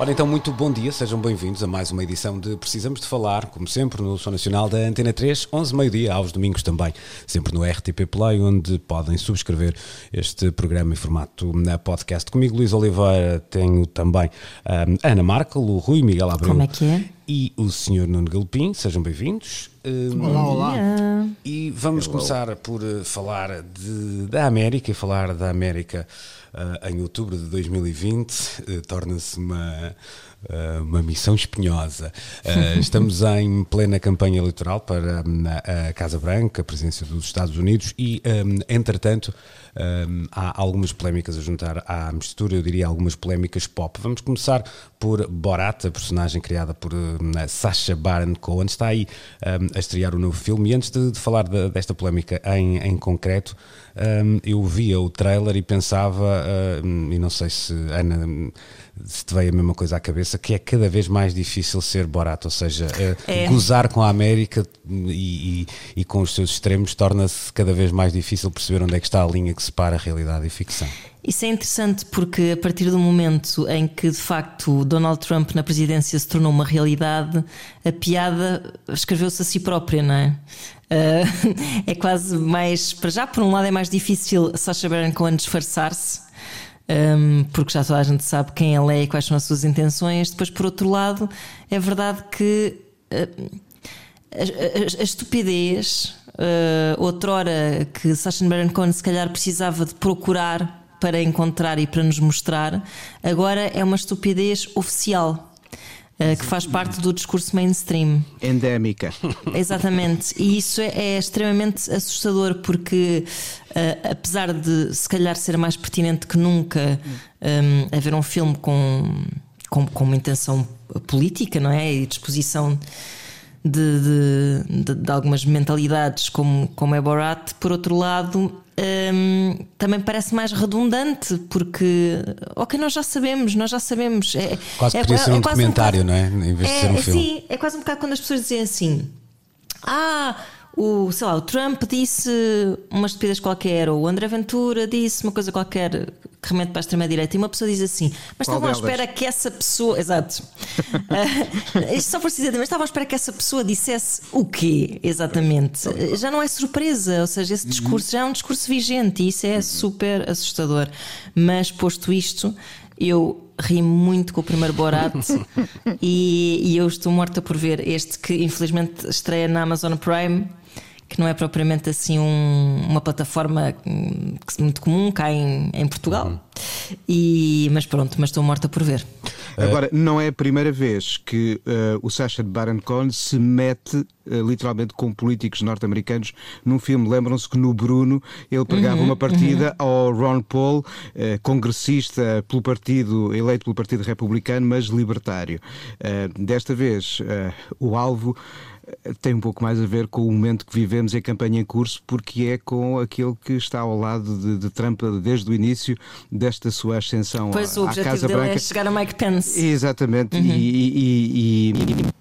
Ora então, muito bom dia, sejam bem-vindos a mais uma edição de Precisamos de Falar, como sempre no Som Nacional da Antena 3, 11 meio-dia, aos domingos também, sempre no RTP Play, onde podem subscrever este programa em formato na podcast. Comigo, Luís Oliveira, tenho também um, Ana Markel, o Rui Miguel Abreu. Como é que é? E o Sr. Nuno Galopim, sejam bem-vindos. Um, Olá, olá. e vamos começar por eh, falar de- da América e falar da América eh, em outubro de 2020 eh, torna-se uma, eh, uma missão espinhosa. Estamos em plena campanha eleitoral para hum, a Casa Branca, a presidência dos Estados Unidos e, hum, entretanto, hum, há algumas polémicas a juntar à mistura, eu diria algumas polémicas pop. Vamos começar por Borat, a personagem criada por a Sacha Baron Cohen, está aí hum, a estrear o novo filme. E antes de, de falar da- desta polémica em, em concreto, hum, eu via o trailer e pensava, hum, e não sei se Ana se te veio a mesma coisa à cabeça, que é cada vez mais difícil ser Borat, ou seja, eh, É. gozar com a América e, e- e com os seus extremos torna-se cada vez mais difícil perceber onde é que está a linha que separa a realidade e ficção. Isso é interessante porque a partir do momento em que de facto Donald Trump na presidência se tornou uma realidade, a piada escreveu-se a si própria, não é? Ah, é quase mais, para já, por um lado, é mais difícil Sacha Baron Cohen disfarçar-se. porque já toda a gente sabe quem ele é e quais são as suas intenções. Depois, por outro lado, é verdade que a, a- estupidez, uh, outrora que Sacha Baron Cohen se calhar precisava de procurar para encontrar e para nos mostrar, agora é uma estupidez oficial. uh, que faz parte do discurso mainstream. Endémica. Exatamente, e isso é, é extremamente assustador porque, uh, apesar de se calhar ser mais pertinente que nunca um, haver um filme com, com, com uma intenção política, não é? E disposição de, de, de- algumas mentalidades, como, como é Borat, por outro lado. um, também parece mais redundante porque, ok, nós já sabemos, nós já sabemos. É, Quase é, podia ser um quase documentário, bocado- não é? Em vez de ser um é, filme. Sim, é quase um bocado quando as pessoas dizem assim: Ah, o, sei lá, o Trump disse uma estupidez qualquer, ou o André Ventura disse uma coisa qualquer que remete para a extrema-direita, e uma pessoa diz assim: Mas Qual estavam à espera que essa pessoa. Exato. Ah, isto só por dizer, mas estavam à espera que essa pessoa dissesse o quê, exatamente? Já não é surpresa, ou seja, esse discurso já é um discurso vigente, e isso é super assustador. Mas posto isto. Eu ri muito com o primeiro Borat e, e eu estou morta por ver este que infelizmente estreia na Amazon Prime, que não é propriamente assim um- uma plataforma hum, muito comum cá em, em Portugal. E, mas pronto, mas estou morta por ver. Agora, não é a primeira vez que eh, o Sacha Baron Cohen se mete eh, literalmente com políticos norte-americanos num filme. Lembram-se que no Bruno ele pregava uma partida ao Ron Paul, eh, congressista pelo partido, eleito pelo Partido Republicano, mas libertário. Eh, desta vez, eh, o alvo eh, tem um pouco mais a ver com o momento que vivemos em campanha em curso, porque é com aquele que está ao lado de, de Trump desde o início desta sua ascensão Pois à, o à objetivo Casa dele Branca. é chegar a Mike Pence. Exatamente, e, e, e, e-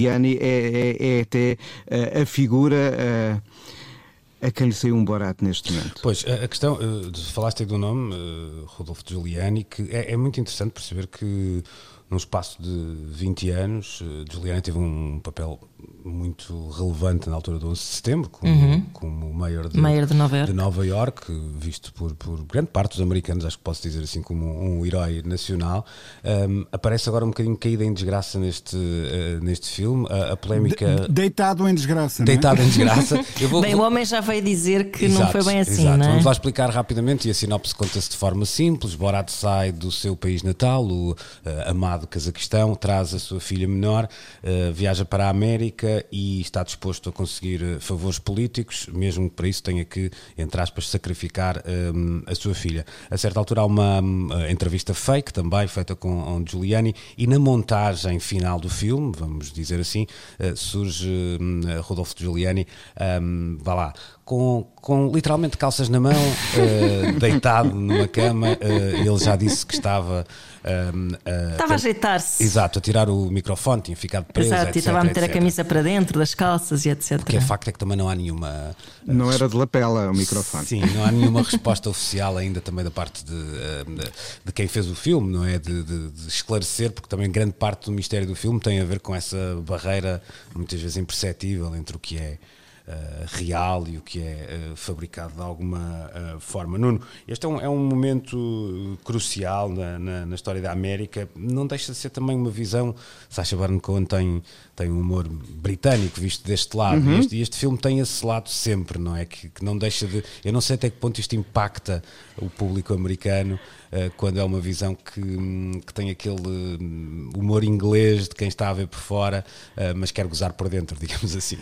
Giuliani é, é- é até eh, a figura eh, a quem lhe saiu um Borat neste momento. Pois, a a questão, de- falaste aí do nome, Rodolfo Giuliani, que é, é muito interessante perceber que num espaço de 20 anos, eh, Giuliani teve um papel muito relevante na altura do 11 de setembro, como, como mayor de, Mayor de Nova Iorque. de Nova Iorque, visto por, por grande parte dos americanos, acho que posso dizer assim, como um herói nacional. Um, aparece agora um bocadinho caída em desgraça neste, eh, neste filme. A, a polémica. Deitado em desgraça. não é? Deitado em desgraça. Eu vou- Bem, o homem já veio dizer que não Exato, foi bem assim, exato. não é? Vamos lá explicar rapidamente e a sinopse conta-se de forma simples. Borat sai do seu país natal, o eh, amado Cazaquistão, traz a sua filha menor, eh, viaja para a América E está disposto a conseguir eh, favores políticos, mesmo que para isso tenha que, entre aspas, sacrificar um, a sua filha. A certa altura há uma um, entrevista fake também, feita com Giuliani, e na montagem final do filme, vamos dizer assim, uh, surge um, Rodolfo Giuliani, um, vá lá, com, com literalmente calças na mão, uh, deitado numa cama. Uh, ele já disse que estava. Estava a ajeitar-se. Exato, a tirar o microfone, tinha ficado preso. Exato, etc, e estava a meter etc. a camisa para dentro das calças e etc. Porque é facto é que também não há nenhuma. Não era de lapela o microfone. Sim, não há nenhuma resposta oficial ainda também da parte de, de, de quem fez o filme, não é? De, de, de, esclarecer, porque também grande parte do mistério do filme tem a ver com essa barreira, muitas vezes imperceptível, entre o que é real e o que é uh, fabricado de alguma uh, forma. Nuno, este é um, é um momento crucial na, na, na, história da América, não deixa de ser também uma visão. Sacha Baron Cohen tem, tem um humor britânico visto deste lado, uhum. e, este, este, filme tem esse lado sempre, não é? Que, que, não deixa de. Eu não sei até que ponto isto impacta o público americano. quando é uma visão que, que tem aquele humor inglês de quem está a ver por fora, mas quer gozar por dentro, digamos assim.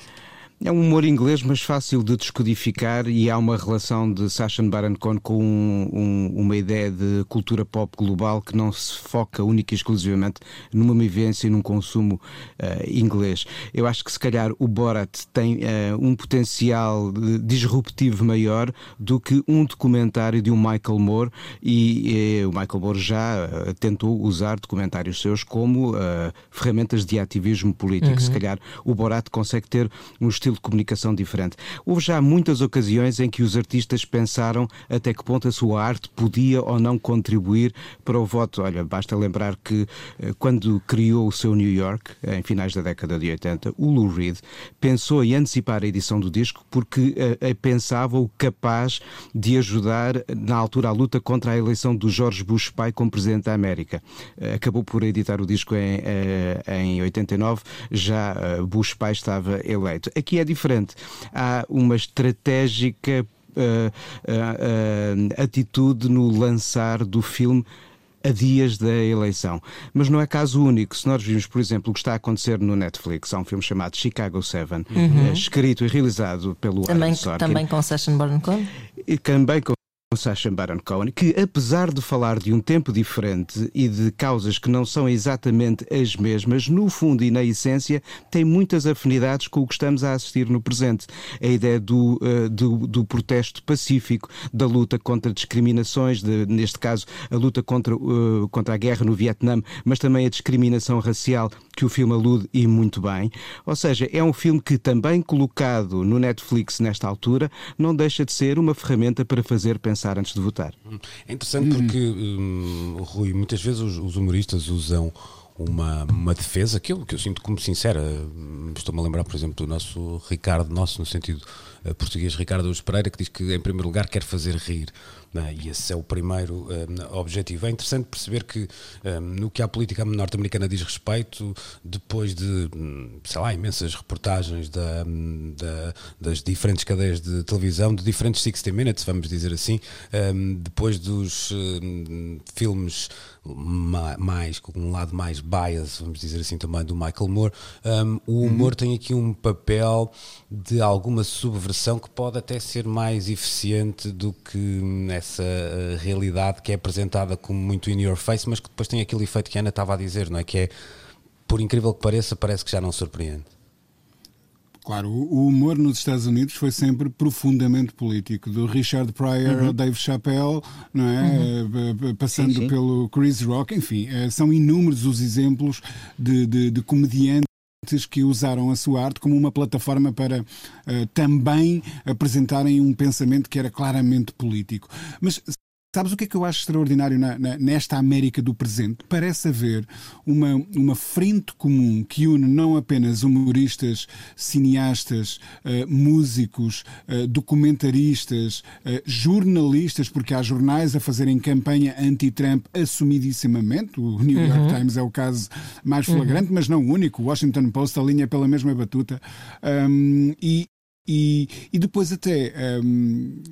É um humor inglês, mas fácil de descodificar e há uma relação de Sacha Baron Cohen com um, um, uma ideia de cultura pop global que não se foca única e exclusivamente numa vivência e num consumo uh, inglês. Eu acho que se calhar o Borat tem uh, um potencial disruptivo maior do que um documentário de um Michael Moore e uh, o Michael Moore já tentou usar documentários seus como ferramentas de ativismo político. Uhum. Se calhar o Borat consegue ter um estilo estilo de comunicação diferente. Houve já muitas ocasiões em que os artistas pensaram até que ponto a sua arte podia ou não contribuir para o voto. Olha, basta lembrar que eh, quando criou o seu New York, em finais da década de 80, o Lou Reed pensou em antecipar a edição do disco porque uh, pensava-o capaz de ajudar na altura a luta contra a eleição do George Bush pai como presidente da América. Acabou por editar o disco em, em 89, já Bush pai estava eleito. Aqui é diferente. Há uma estratégica uh, uh, atitude no lançar do filme a dias da eleição. Mas não é caso único. Se nós vimos, por exemplo, o que está a acontecer no Netflix, há um filme chamado Chicago Seven, uhum. escrito e realizado pelo também, Aaron Sorkin. Também com Sacha Baron Cohen? E também com Sacha Baron Cohen, que apesar de falar de um tempo diferente e de causas que não são exatamente as mesmas, no fundo e na essência tem muitas afinidades com o que estamos a assistir no presente. A ideia do, uh, do, do, protesto pacífico, da luta contra discriminações, de, neste caso a luta contra, uh, contra a guerra no Vietnã, mas também a discriminação racial que o filme alude e muito bem. Ou seja, é um filme que também colocado no Netflix nesta altura não deixa de ser uma ferramenta para fazer pensar pensar antes de votar. É interessante porque, hum, Rui, muitas vezes os, os humoristas usam uma, uma defesa eu, que eu sinto como sincera. Estou-me a lembrar, por exemplo, do nosso Ricardo, nosso no sentido português, Ricardo Luz Pereira, que diz que, em primeiro lugar, quer fazer rir. Né? E esse é o primeiro um, objetivo. É interessante perceber que, um, no que a política norte-americana diz respeito, depois de, hum, sei lá, imensas reportagens da, hum, da, das diferentes cadeias de televisão, de diferentes 60 Minutes, vamos dizer assim, um, depois dos filmes mais, com um lado mais bias, vamos dizer assim também, do Michael Moore, o humor uhum. tem aqui um papel de alguma subversão que pode até ser mais eficiente do que essa uh, realidade que é apresentada como muito in your face, mas que depois tem aquele efeito que a Ana estava a dizer, não é? Que é, por incrível que pareça, parece que já não surpreende. Claro, o humor nos Estados Unidos foi sempre profundamente político, do Richard Pryor uhum. ao Dave Chappelle, não é? Uhum. Passando sim, sim. pelo Chris Rock, enfim, eh, são inúmeros os exemplos de, de, de comediantes que usaram a sua arte como uma plataforma para uh, também apresentarem um pensamento que era claramente político. Mas Sabes o que é que eu acho extraordinário na, na, nesta América do presente? Parece haver uma, uma frente comum que une não apenas humoristas, cineastas, uh, músicos, uh, documentaristas, uh, jornalistas, porque há jornais a fazerem campanha anti-Trump assumidissimamente. O New York uhum. Times é o caso mais flagrante, uhum. mas não o único. O Washington Post alinha pela mesma batuta. Um, e, e, e depois até. Um,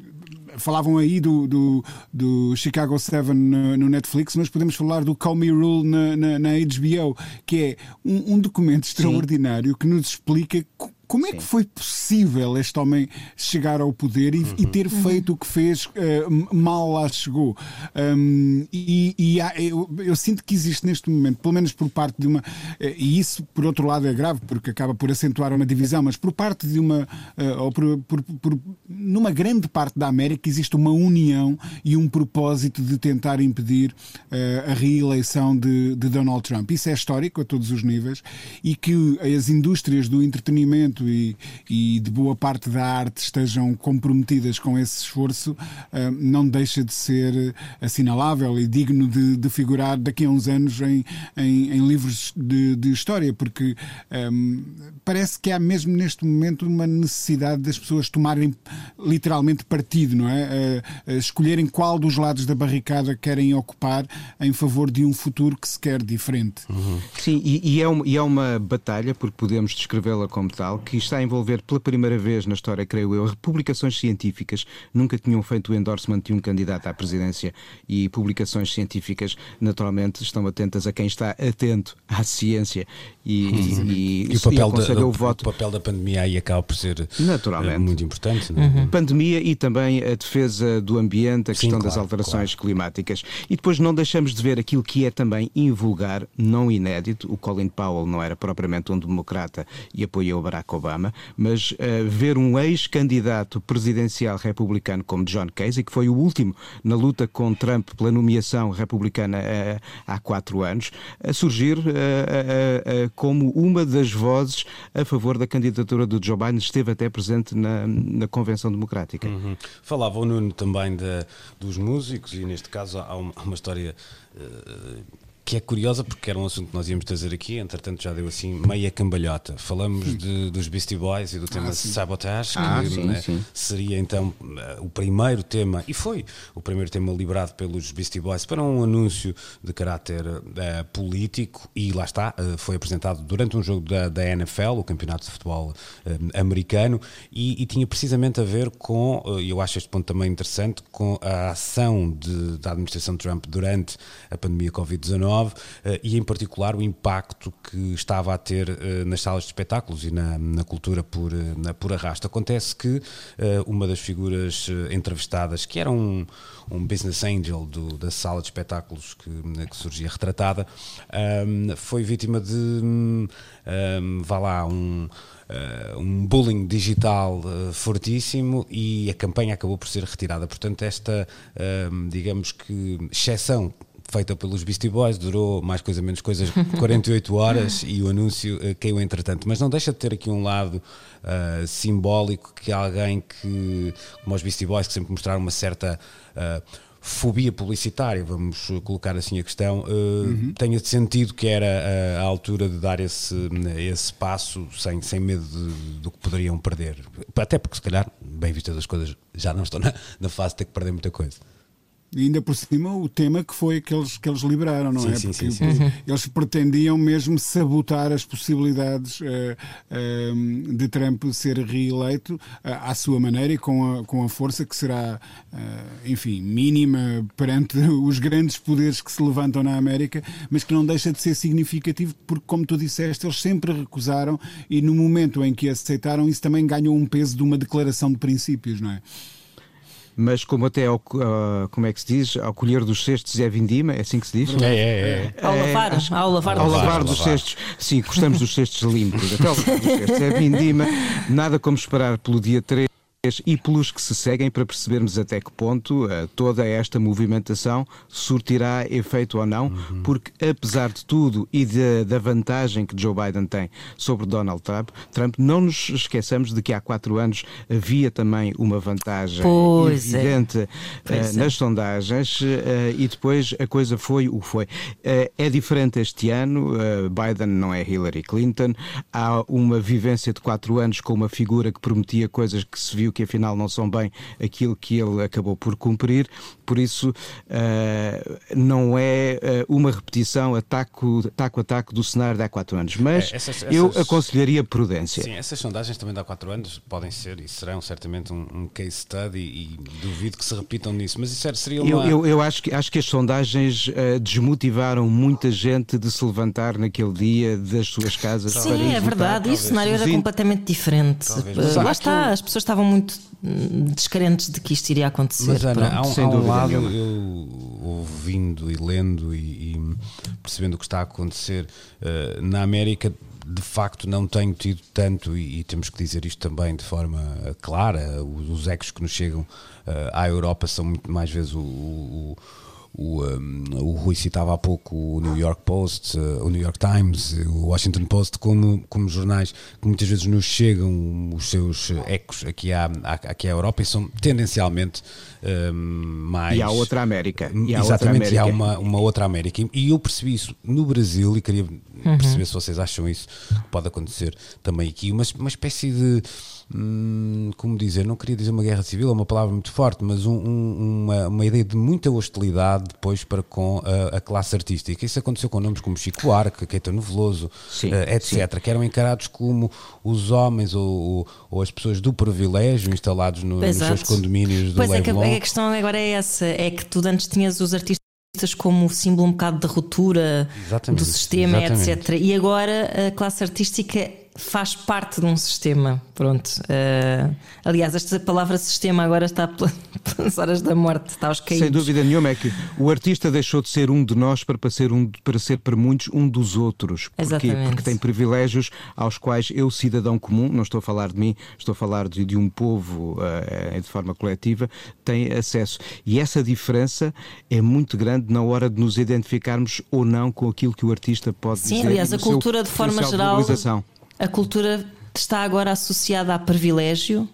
falavam aí do, do, do Chicago 7 no, no, Netflix, mas podemos falar do Call Me Rule na, na, na HBO, que é um, um documento extraordinário Sim. que nos explica como é Sim. que foi possível este homem chegar ao poder e, uhum. e ter uhum. feito o que fez uh, mal lá chegou? Um, e, e há, eu, eu, sinto que existe neste momento, pelo menos por parte de uma. Uh, e isso, por outro lado, é grave, porque acaba por acentuar uma divisão, mas por parte de uma. Uh, ou por, por, por, numa grande parte da América existe uma união e um propósito de tentar impedir a reeleição de, de Donald Trump. Isso é histórico a todos os níveis e que as indústrias do entretenimento e, e de boa parte da arte estejam comprometidas com esse esforço, uh, não deixa de ser assinalável e digno de, de figurar daqui a uns anos em, em, em livros de, de, história, porque um, parece que há mesmo neste momento uma necessidade das pessoas tomarem literalmente partido, não é? Uh, uh, escolherem qual dos lados da barricada querem ocupar em favor de um futuro que se quer diferente. Uhum. Sim, e, e, é e é uma batalha, porque podemos descrevê-la como tal, que está a envolver pela primeira vez na história, creio eu, publicações científicas. Nunca tinham feito o endorsement de um candidato à presidência e publicações científicas, naturalmente, estão atentas a quem está atento à ciência e, uhum. e, e, o, papel e da, o, voto. o papel da pandemia aí acaba por ser naturalmente. Eh, muito importante. É? Uhum. Pandemia e também a defesa do ambiente, a Sim, questão claro, das alterações claro. climáticas. E depois não deixamos de ver aquilo que é também invulgar, não inédito. O Colin Powell não era propriamente um democrata e apoiou Barack Obama, mas uh, ver um ex-candidato presidencial republicano como John Casey, que foi o último na luta com Trump pela nomeação republicana uh, há quatro anos, a surgir uh, como uma das vozes a favor da candidatura do Joe Biden, esteve até presente na, na Convenção Democrática. Uhum. Falava o Nuno também de, dos músicos, e neste caso há uma, uma história que é curiosa porque era um assunto que nós íamos trazer aqui, entretanto já deu assim meia cambalhota. Falamos de, dos Beastie Boys e do tema ah, Sabotage, ah, que sim, né, sim. seria então uh, o primeiro tema, e foi o primeiro tema liberado pelos Beastie Boys para um anúncio de caráter uh, político, e lá está, uh, foi apresentado durante um jogo da, da NFL, o Campeonato de Futebol Americano, e, e, tinha precisamente a ver com, e eu acho este ponto também interessante, com a ação de, da administração Trump durante a pandemia Covid-19 eh, e, em particular, o impacto que estava a ter eh, nas salas de espetáculos e na, na cultura por, eh, na, por arrasto. Acontece que uma das figuras entrevistadas, que era um, um business angel do, da sala de espetáculos que, que surgia retratada, um, foi vítima de, um, vá lá, um. Uh, um bullying digital uh, fortíssimo e a campanha acabou por ser retirada. Portanto, esta, uh, digamos que, exceção feita pelos Beastie Boys, durou mais coisa menos coisas 48 horas e o anúncio uh, caiu entretanto. Mas não deixa de ter aqui um lado uh, simbólico que alguém que, como os Beastie Boys, que sempre mostraram uma certa uh, fobia publicitária, vamos colocar assim a questão, uhum. tenha sentido que era a, altura de dar esse, esse passo sem, sem medo de, do que poderiam perder. Até porque, se calhar, bem vistas as coisas, já não estão na, na fase de ter que perder muita coisa. E ainda por cima o tema que foi que eles, que eles liberaram, não sim, é? Sim, Porque sim, sim, eles pretendiam mesmo sabotar as possibilidades uh, uh, de Trump ser reeleito uh, à sua maneira e com a, com a força que será, enfim, mínima perante os grandes poderes que se levantam na América, mas que não deixa de ser significativo porque, como tu disseste, eles sempre recusaram e no momento em que aceitaram, isso também ganhou um peso de uma declaração de princípios, não é? Mas como até ao, uh, como é que se diz, ao colher dos cestos é vindima, é assim que se diz? É, é, é. Ao lavar, é, ao lavar, ao lavar dos cestos. Sim, gostamos dos cestos limpos. Até ao lavar dos cestos é vindima, nada como esperar pelo dia 3 e pelos que se seguem para percebermos até que ponto uh, toda esta movimentação surtirá efeito ou não, uhum. porque apesar de tudo e de, da vantagem que Joe Biden tem sobre Donald Trump, Trump, não nos esqueçamos de que há quatro anos havia também uma vantagem pois é. evidente é. uh, nas sondagens uh, e depois a coisa foi o que foi. é diferente este ano, Biden não é Hillary Clinton, há uma vivência de quatro anos com uma figura que prometia coisas que se viu que afinal não são bem aquilo que ele acabou por cumprir. Por isso, uh, não é uh, uma repetição ataco, ataco ataco do cenário de há quatro anos. Mas é, essas, essas, eu aconselharia prudência. Sim, essas sondagens também de há quatro anos podem ser e serão certamente um, um case study e duvido que se repitam nisso. Mas isso seria uma. Eu, eu, eu acho, que, acho que as sondagens uh, desmotivaram muita gente de se levantar naquele dia das suas casas. Sim, é verdade. E o cenário era completamente diferente. Lá está, as pessoas estavam muito descrentes de que isto iria acontecer. Mas Ana, há um, há um lado, eu ouvindo e lendo e, e, percebendo o que está a acontecer uh, na América, de facto não tenho tido tanto, e, e, temos que dizer isto também de forma clara, os, os ecos que nos chegam uh, à Europa são muito mais vezes o, o o, um, o Rui citava há pouco o New York Post, uh, o New York Times, o Washington Post, como, como jornais que muitas vezes nos chegam os seus ecos aqui à, aqui à Europa e são tendencialmente um, mais. E há outra América. E há Exatamente, outra América. e há uma, uma outra América. E eu percebi isso no Brasil e queria uhum. perceber se vocês acham isso que pode acontecer também aqui. Uma, uma espécie de hum, como dizer, não queria dizer uma guerra civil, é uma palavra muito forte, mas um, um, uma, uma ideia de muita hostilidade depois para com a, a, classe artística. Isso aconteceu com nomes como Chico Arque, Caetano Veloso, sim, uh, etc., sim. que eram encarados como os homens ou, ou, as pessoas do privilégio instalados no, nos seus condomínios do Pois é que a questão agora é essa, é que tu antes tinhas os artistas como símbolo um bocado de ruptura exatamente, do sistema, exatamente. etc. E agora a classe artística faz parte de um sistema. Pronto. Uh, aliás, esta palavra sistema agora está pelas horas da morte, está aos caídos. Sem dúvida nenhuma, é que o artista deixou de ser um de nós para, ser, um, para ser para muitos um dos outros. Porquê? Exatamente. Porque tem privilégios aos quais eu, cidadão comum, não estou a falar de mim, estou a falar de, de um povo uh, de forma coletiva, tem acesso. E essa diferença é muito grande na hora de nos identificarmos ou não com aquilo que o artista pode Sim, dizer. Sim, aliás, a cultura de forma geral a cultura está agora associada a privilégio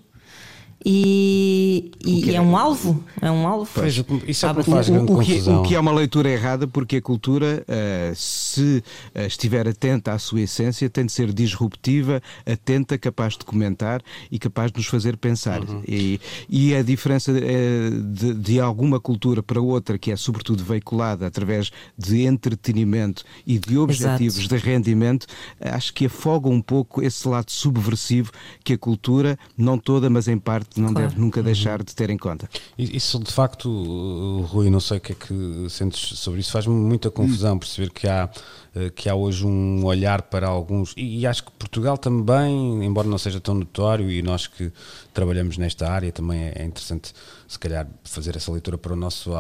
e, e é, é, um alvo, é um alvo. Pois, isso é o, faz o, o, que, o que é uma leitura errada, porque a cultura, uh, se uh, estiver atenta à sua essência, tem de ser disruptiva, atenta, capaz de comentar e capaz de nos fazer pensar. Uhum. E, e, a diferença uh, de, de, alguma cultura para outra, que é sobretudo veiculada através de entretenimento e de objetivos Exato. de rendimento, acho que afoga um pouco esse lado subversivo que a cultura, não toda, mas em parte, não claro. deve nunca deixar de ter em conta. Isso de facto, Rui, não sei o que é que sentes sobre isso, faz-me muita confusão perceber que há, eh, que há hoje um olhar para alguns, e, acho que Portugal também, embora não seja tão notório, e nós que trabalhamos nesta área também é, é interessante se calhar fazer essa leitura para o nosso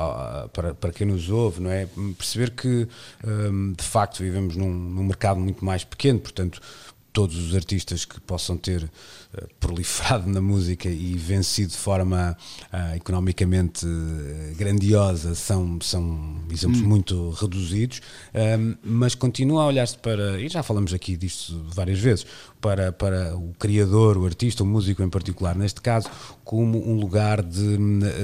para, para quem nos ouve, não é? Perceber que hum, de facto vivemos num, num mercado muito mais pequeno, portanto todos os artistas que possam ter uh, proliferado na música e vencido de forma uh, economicamente uh, grandiosa são, são exemplos hum. muito reduzidos, ehm, mas continua a olhar-se para, e já falamos aqui disto várias vezes, para, para o criador, o artista, o músico em particular, neste caso, como um lugar de,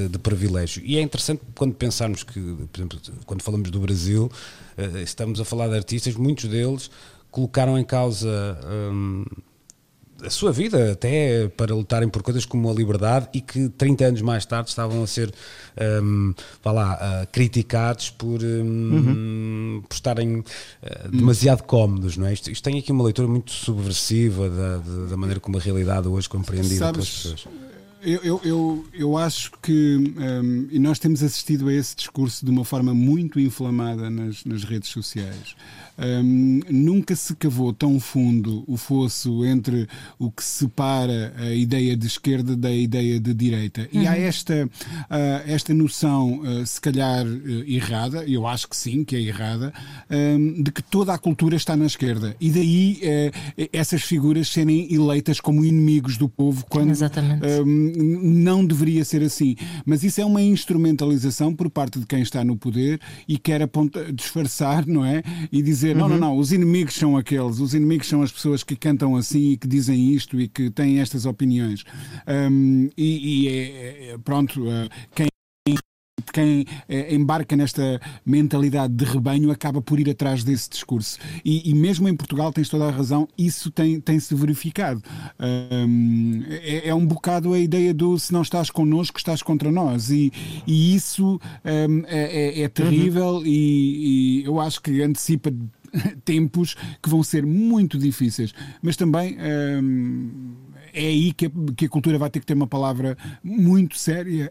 de privilégio. E é interessante quando pensarmos que, por exemplo, quando falamos do Brasil, estamos a falar de artistas, muitos deles colocaram em causa hum, a sua vida até para lutarem por coisas como a liberdade e que 30 anos mais tarde estavam a ser um, vá lá, uh, criticados por, um, uhum. por estarem uh, demasiado cómodos, não é? Isto, isto, tem aqui uma leitura muito subversiva da, da maneira como a realidade hoje é compreendida Sabes, pelas pessoas. Eu, eu, eu, eu, acho que, um, e nós temos assistido a esse discurso de uma forma muito inflamada nas, nas redes sociais. Um, nunca se cavou tão fundo o fosso entre o que separa a ideia de esquerda da ideia de direita. Uhum. E há uhum. esta, uh, esta noção, uh, se calhar uh, errada, eu acho que sim, que é errada, um, de que toda a cultura está na esquerda. E daí essas figuras serem eleitas como inimigos do povo quando um, não deveria ser assim. Mas isso é uma instrumentalização por parte de quem está no poder e quer apontar, disfarçar, não é? E dizer dizer, uhum. não, não, não, os inimigos são aqueles, os inimigos são as pessoas que cantam assim e que dizem isto e que têm estas opiniões. Um, e, e é, é, pronto, uh, quem quem eh, embarca nesta mentalidade de rebanho acaba por ir atrás desse discurso. E, e mesmo em Portugal, tens toda a razão, isso tem, tem-se verificado. Um, é, é, um bocado a ideia do se não estás connosco, estás contra nós. E, e isso um, é, é, é, terrível uhum. e, e eu acho que antecipa tempos que vão ser muito difíceis. Mas também. Um, é aí que a, que a cultura vai ter que ter uma palavra muito séria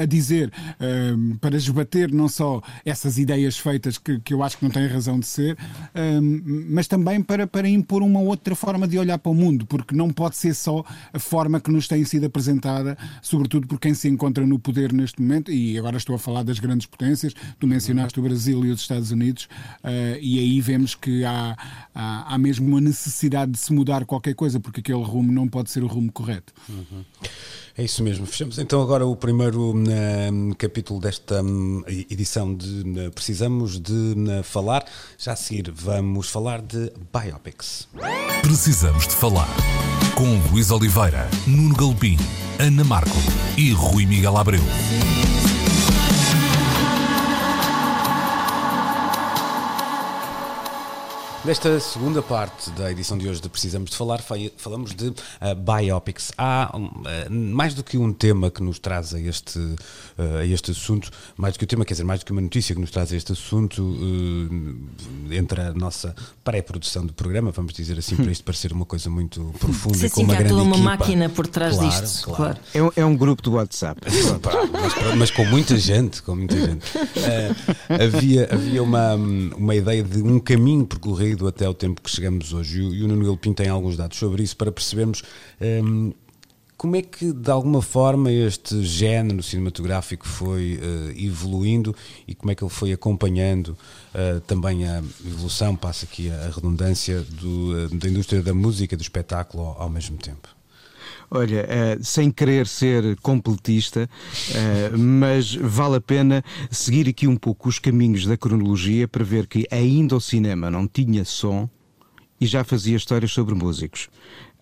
a dizer um, para esbater não só essas ideias feitas que, que eu acho que não têm razão de ser, um, mas também para, para impor uma outra forma de olhar para o mundo, porque não pode ser só a forma que nos tem sido apresentada, sobretudo por quem se encontra no poder neste momento, e agora estou a falar das grandes potências, tu mencionaste o Brasil e os Estados Unidos, uh, e aí vemos que há, há, há, mesmo uma necessidade de se mudar qualquer coisa, porque aquele rumo não pode ser o rumo correto. Uhum. É isso mesmo. Fechamos então agora o primeiro uh, capítulo desta um, edição de uh, Precisamos de Falar. Já a seguir vamos falar de biopics. Precisamos de Falar com Luís Oliveira, Nuno Galpim, Ana Marco e Rui Miguel Abreu. Nesta segunda parte da edição de hoje de Precisamos de Falar, falamos de uh, biopics. Há uh, mais do que um tema que nos traz a este, uh, a este assunto, mais do que um tema, quer dizer, mais do que uma notícia que nos traz a este assunto, entre a nossa pré-produção do programa, vamos dizer assim, para isto parecer uma coisa muito profunda sim, com uma grande uma equipa. máquina por trás claro, disto. Claro. claro. É, é, um grupo do WhatsApp. mas, mas, com muita gente, com muita gente. havia havia uma, uma ideia de um caminho percorrido até o tempo que chegamos hoje. E o Nuno Galpim tem alguns dados sobre isso para percebermos um, como é que, de alguma forma, este género cinematográfico foi uh, evoluindo e como é que ele foi acompanhando uh, também a evolução, passa aqui a, redundância, do, uh, da indústria da música, do espetáculo ao, ao mesmo tempo? Olha, uh, sem querer ser completista, uh, mas vale a pena seguir aqui um pouco os caminhos da cronologia para ver que ainda o cinema não tinha som e já fazia histórias sobre músicos.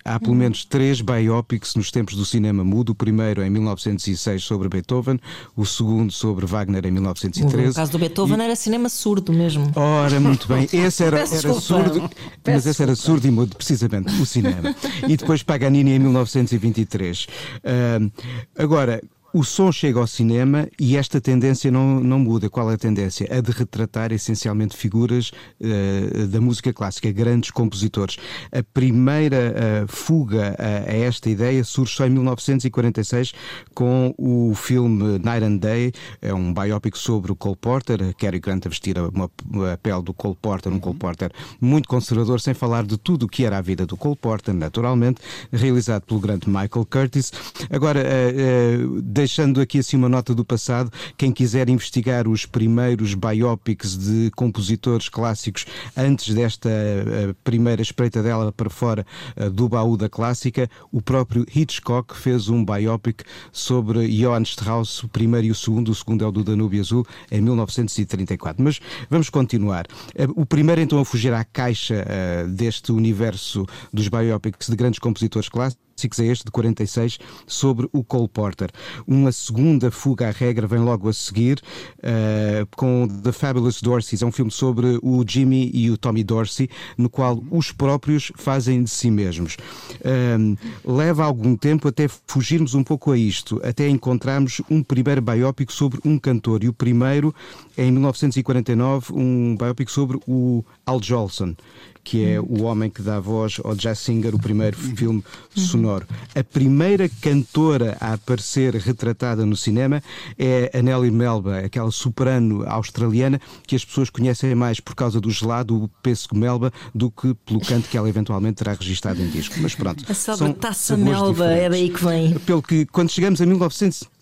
Há pelo menos três biopics nos tempos do cinema mudo. O primeiro em 1906 sobre Beethoven, o segundo sobre Wagner em 1913. No caso do Beethoven e... era cinema surdo mesmo. Ora, muito bem. Esse era, era surdo, mas esse era surdo e mudo, precisamente, o cinema. E depois Paganini em 1923. Uh, agora, o som chega ao cinema e esta tendência não, não muda. Qual é a tendência? A de retratar essencialmente figuras uh, da música clássica, grandes compositores. A primeira uh, fuga a, a, esta ideia surge só em 1946 com o filme Night and Day, é um biópico sobre o Cole Porter, Cary Grant a vestir uma, uma pele do Cole Porter, um Cole Porter muito conservador, sem falar de tudo o que era a vida do Cole Porter, naturalmente, realizado pelo grande Michael Curtis. Agora, uh, deixando aqui assim uma nota do passado, quem quiser investigar os primeiros biopics de compositores clássicos antes desta uh, primeira espreitadela para fora uh, do baú da clássica, o próprio Hitchcock fez um biopic sobre Johann Strauss, o primeiro e o segundo, o segundo é o do Danúbio Azul, em 1934. Mas vamos continuar. Uh, o primeiro então a fugir à caixa deste universo dos biopics de grandes compositores clássicos é este de 46 sobre o Cole Porter. Uma segunda fuga à regra vem logo a seguir uh, com The Fabulous Dorseys. É um filme sobre o Jimmy e o Tommy Dorsey, no qual os próprios fazem de si mesmos. Uh, leva algum tempo até fugirmos um pouco a isto, até encontrarmos um primeiro biópico sobre um cantor. E o primeiro é em 1949, um biópico sobre o Al Jolson que é o homem que dá voz ao Jazz Singer, o primeiro filme sonoro. A primeira cantora a aparecer retratada no cinema é a Nelly Melba, aquela soprano australiana que as pessoas conhecem mais por causa do gelado, o pêssego Melba, do que pelo canto que ela eventualmente terá registado em disco. Mas pronto. A salva taça Melba é daí que vem. Pelo que, quando chegamos a 1900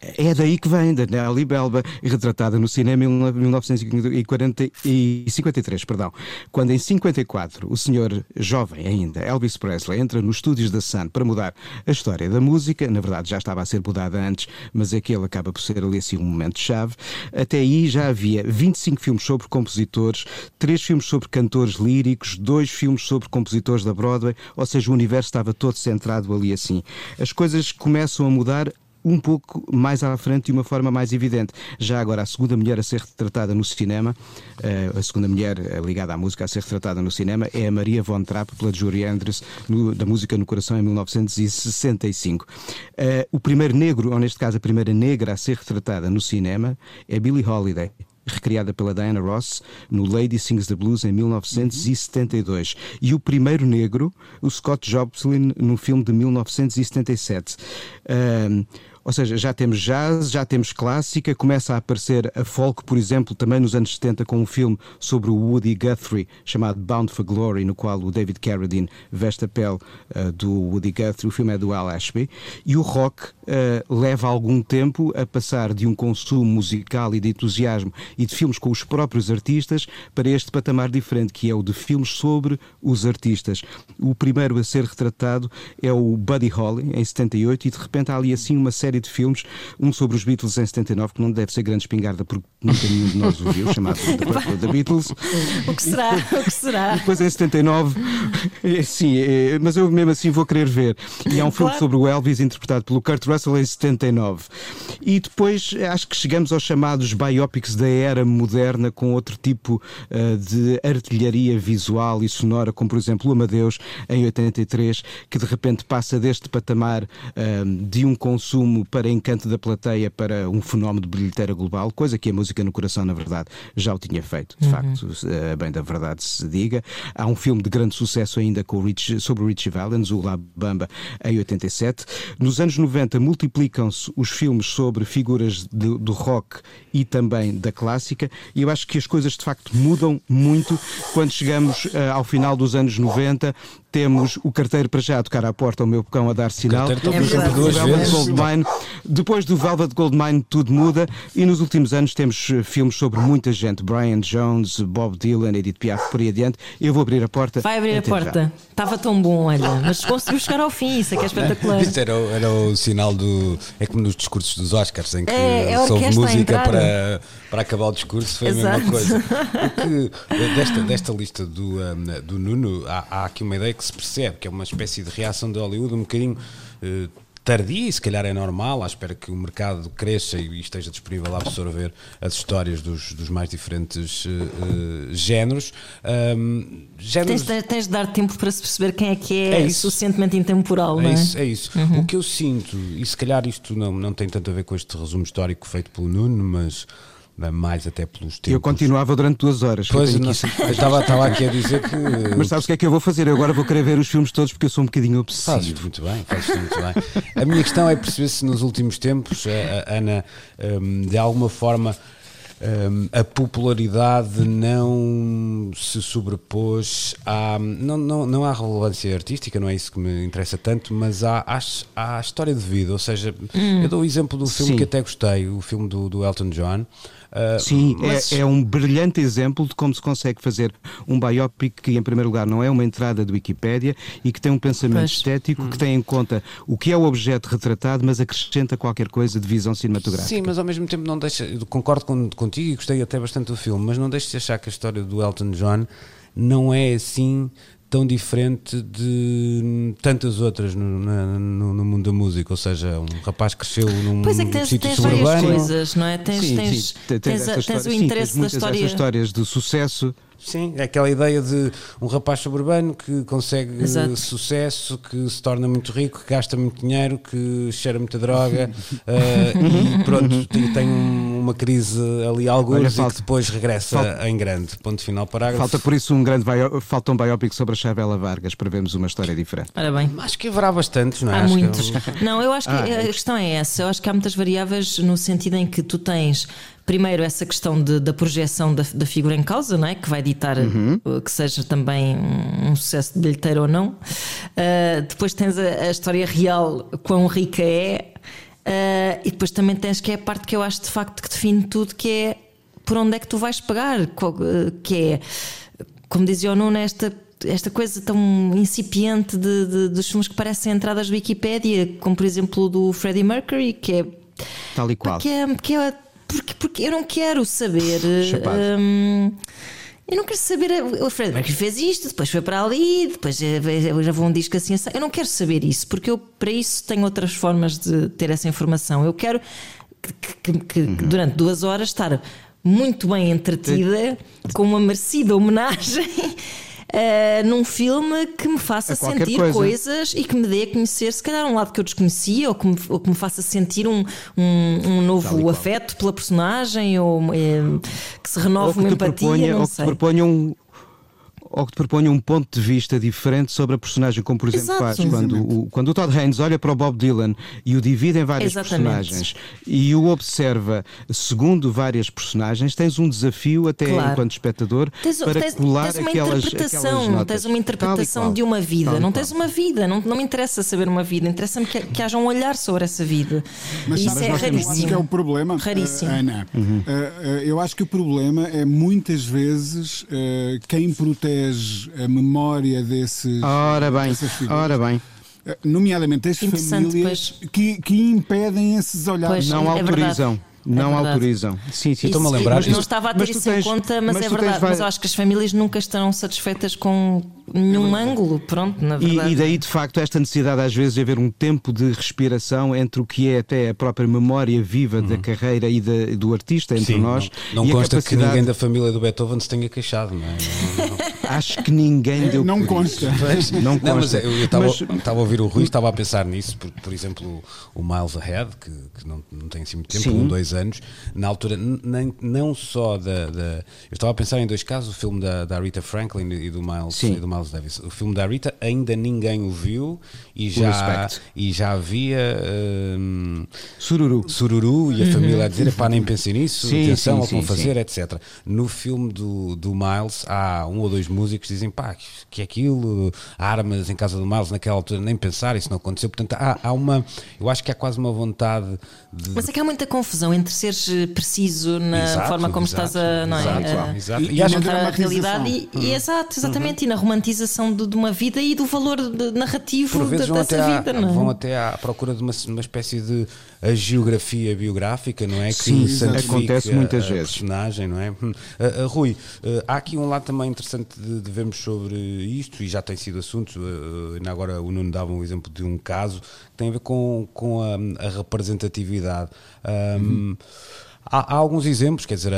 é daí que vem, da Nelly Belba, retratada no cinema em 1953, perdão. Quando em 54 o senhor jovem ainda, Elvis Presley, entra nos estúdios da Sun para mudar a história da música, na verdade já estava a ser mudada antes, mas aquele acaba por ser ali assim um momento-chave. Até aí já havia 25 filmes sobre compositores, 3 filmes sobre cantores líricos, 2 filmes sobre compositores da Broadway, ou seja, o universo estava todo centrado ali assim. As coisas começam a mudar um pouco mais à frente de uma forma mais evidente. Já agora, a segunda mulher a ser retratada no cinema, uh, a segunda mulher ligada à música a ser retratada no cinema, é a Maria von Trapp, pela Julie Andrews, no, da Música no Coração, em 1965. Uh, o primeiro negro, ou neste caso a primeira negra a ser retratada no cinema, é Billie Holiday recriada pela Diana Ross no Lady Sings the Blues em 1972. Uhum. E o primeiro negro, o Scott Joplin, no filme de 1977. Uh, ou seja, já temos jazz, já temos clássica, começa a aparecer a folk, por exemplo, também nos anos 70, com um filme sobre o Woody Guthrie, chamado Bound for Glory, no qual o David Carradine veste a pele uh, do Woody Guthrie. O filme é do Al Ashby. E o rock uh, leva algum tempo a passar de um consumo musical e de entusiasmo e de filmes com os próprios artistas para este patamar diferente, que é o de filmes sobre os artistas. O primeiro a ser retratado é o Buddy Holly, em 78, e de repente há ali assim uma série série de filmes, um sobre os Beatles em 79, que não deve ser grande espingarda porque nunca nenhum de nós o viu, chamado The, Beatles. O que será? O que será? E depois em 79, é, sim, é, mas eu mesmo assim vou querer ver. E há um filme claro. sobre o Elvis interpretado pelo Kurt Russell em 79. E depois acho que chegamos aos chamados biopics da era moderna com outro tipo uh, de artilharia visual e sonora, como por exemplo o Amadeus em 83, que de repente passa deste patamar uh, de um consumo para encanto da plateia para um fenómeno de bilheteira global, coisa que a música no coração, na verdade, já o tinha feito, de uhum. facto, uh, bem da verdade se diga. Há um filme de grande sucesso ainda com o Rich, sobre o Richie Valens, o La Bamba, em 87. Nos anos 90 multiplicam-se os filmes sobre figuras de, do rock e também da clássica, e eu acho que as coisas de facto mudam muito quando chegamos uh, ao final dos anos 90 temos o carteiro para já a tocar à porta, o meu cão a dar sinal. É Goldmine. Depois do Velvet Goldmine tudo muda e nos últimos anos temos eh, filmes sobre muita gente, Brian Jones, Bob Dylan, Edith Piaf, por aí adiante. Eu vou abrir a porta. Vai abrir a porta. Estava tão bom, olha, mas conseguiu chegar ao fim, isso é que é espetacular. Isso era, era o sinal do. É como nos discursos dos Oscars, em que é, é soube música para, para acabar o discurso, foi Exato. a mesma coisa. O que, desta, desta lista do, um, do Nuno, há, há aqui uma ideia que se percebe, que é uma espécie de reação de Hollywood um bocadinho uh, tardia, e se calhar é normal, à espera que o mercado cresça e esteja disponível a absorver as histórias dos, dos mais diferentes uh, uh, géneros. Um, géneros... Tens, tens, de dar tempo para se perceber quem é que é, é suficientemente intemporal, é não é? Isso, é isso. Uhum. O que eu sinto, e se calhar isto não, não tem tanto a ver com este resumo histórico feito pelo Nuno, mas mais até pelos tempos. Eu continuava durante duas horas. Pois, não, eu estava, estava aqui a dizer que. Mas sabes o que é que eu vou fazer? Eu agora vou querer ver os filmes todos porque eu sou um bocadinho obsessivo. Fazes muito bem, fazes muito bem. A minha questão é perceber se nos últimos tempos a, a Ana, um, de alguma forma, um, a popularidade não se sobrepôs à. Não, não, não há relevância artística, não é isso que me interessa tanto, mas há, há, há história de vida. Ou seja, hum. eu dou o exemplo do filme Sim. que até gostei, o filme do, do Elton John. Uh, Sim, mas... é, é, um brilhante exemplo de como se consegue fazer um biopic que, em primeiro lugar, não é uma entrada de Wikipédia e que tem um pensamento pois. estético hum. que tem em conta o que é o objeto retratado, mas acrescenta qualquer coisa de visão cinematográfica. Sim, mas ao mesmo tempo não deixa. Concordo com, contigo e gostei até bastante do filme, mas não deixe de achar que a história do Elton John não é assim tão diferente de tantas outras no, no, no, mundo da música, ou seja, um rapaz cresceu num pois é que tens, sítio tens várias coisas, não é? Tens, sim, tens, sim, tens, tens, tens o interesse sim, da história. histórias de sucesso Sim, é aquela ideia de um rapaz suburbano que consegue Exato. sucesso, que se torna muito rico, que gasta muito dinheiro, que cheira muita droga uh, e pronto, tem, tem uma crise ali alguns e que depois regressa falta, em grande. Ponto final, parágrafo. Falta por isso um grande bio, falta um biopic sobre a Chavela Vargas para vermos uma história diferente. Ora bem. Acho que haverá bastantes, não é? Há acho muitos. Que... É não, eu acho que ah, a questão é essa. Eu acho que há muitas variáveis no sentido em que tu tens primeiro essa questão de, da projeção da, da, figura em causa, não é? que vai ditar uhum. Uh, que seja também um, sucesso de bilheteiro ou não. Uh, depois tens a, a, história real, quão rica é, uh, e depois também tens que é a parte que eu acho de facto que define tudo, que é por onde é que tu vais pegar, uh, que é, como dizia o Nuno, esta esta coisa tão incipiente de, de, dos filmes que parecem entradas do Wikipédia, como por exemplo o do Freddie Mercury, que é. Tal e qual. Que é, que é porque, porque eu não quero saber. Um, Eu não quero saber. O Fred Mercury fez isto, depois foi para ali, depois já vou um disco assim, assim. Eu não quero saber isso, porque eu para isso tenho outras formas de ter essa informação. Eu quero que, que, que uhum. durante duas horas estar muito bem entretida, com uma merecida homenagem uh, num filme que me faça sentir coisa. coisas e que me dê a conhecer, se calhar, um lado que eu desconhecia ou que me, ou que me faça sentir um, um, um novo afeto pela personagem ou eh, que se renove uma empatia. Proponha, não ou sei. que te proponha um, ou que te proponha um ponto de vista diferente sobre a personagem, como por exemplo Exato. faz quando o, quando o Todd Haynes olha para o Bob Dylan e o divide em várias Exatamente. personagens e o observa segundo várias personagens, tens um desafio até claro. enquanto espectador tens, para tens, colar tens uma aquelas, interpretação, aquelas Tens uma interpretação de uma vida, não tens uma vida, não, não me interessa saber uma vida, interessa-me que, que haja um olhar sobre essa vida. Mas isso é raríssimo. Acho que é o problema, raríssimo. Uh, Ana. Uhum. Uh, uh, eu acho que o problema é muitas vezes quem protege protege a memória desses. Ora bem, ora bem eh, nomeadamente as famílias que, que impedem esses olhares. Pois, não é autorizam. Verdade. Não é autorizam. Sim, sim, estou-me a lembrar. Mas não estava a ter isso tens, em conta, mas, mas é verdade. Tens, mas eu acho que as famílias nunca estarão satisfeitas com nenhum é ângulo, pronto, na verdade. E, e, daí, de facto, esta necessidade às vezes de haver um tempo de respiração entre o que é até a própria memória viva uhum. da carreira e da, do artista entre sim, nós. Não, não consta capacidade... que ninguém da família do Beethoven se tenha queixado, não é? Acho que ninguém deu Não consta. Não consta. Não, mas eu estava mas... a ouvir o Rui, estava a pensar nisso, por, por exemplo, o Miles Ahead, que, que não, não tem assim muito tempo, sim. um, dois anos, na altura, nem, não só da, da, Eu estava a pensar em dois casos, o filme da, da Rita Franklin e do, Miles, e do Miles Davis. O filme da Rita ainda ninguém o viu e já, e já havia um, sururu. sururu e a família a dizer: pá, nem pensem nisso, sim, atenção ao que vão fazer, etc. No filme do, do Miles, há um ou dois músicos que dizem: pá, que é aquilo, armas em casa do Miles naquela altura, nem pensar, isso não aconteceu. Portanto, há, há uma. Eu acho que há quase uma vontade de. Mas é que há muita confusão entre seres preciso na exato, forma como exato, estás a, não é, exato, a, exato. E, e a, a realidade e, e, uhum. exato, exatamente, uhum. e na romantização de, de, uma vida e do valor de, narrativo Por vezes de, dessa vida. À, não é? Vão até à procura de uma, uma espécie de a geografia biográfica, não é? Que Sim, acontece muitas a, vezes. personagem, não é? Uh, uh, Rui, uh, há aqui um lado também interessante de, de vermos sobre isto, e já tem sido assunto, uh, agora o Nuno dava um exemplo de um caso que tem a ver com, com a, a representatividade. Um, uhum. Há, há, alguns exemplos, quer dizer,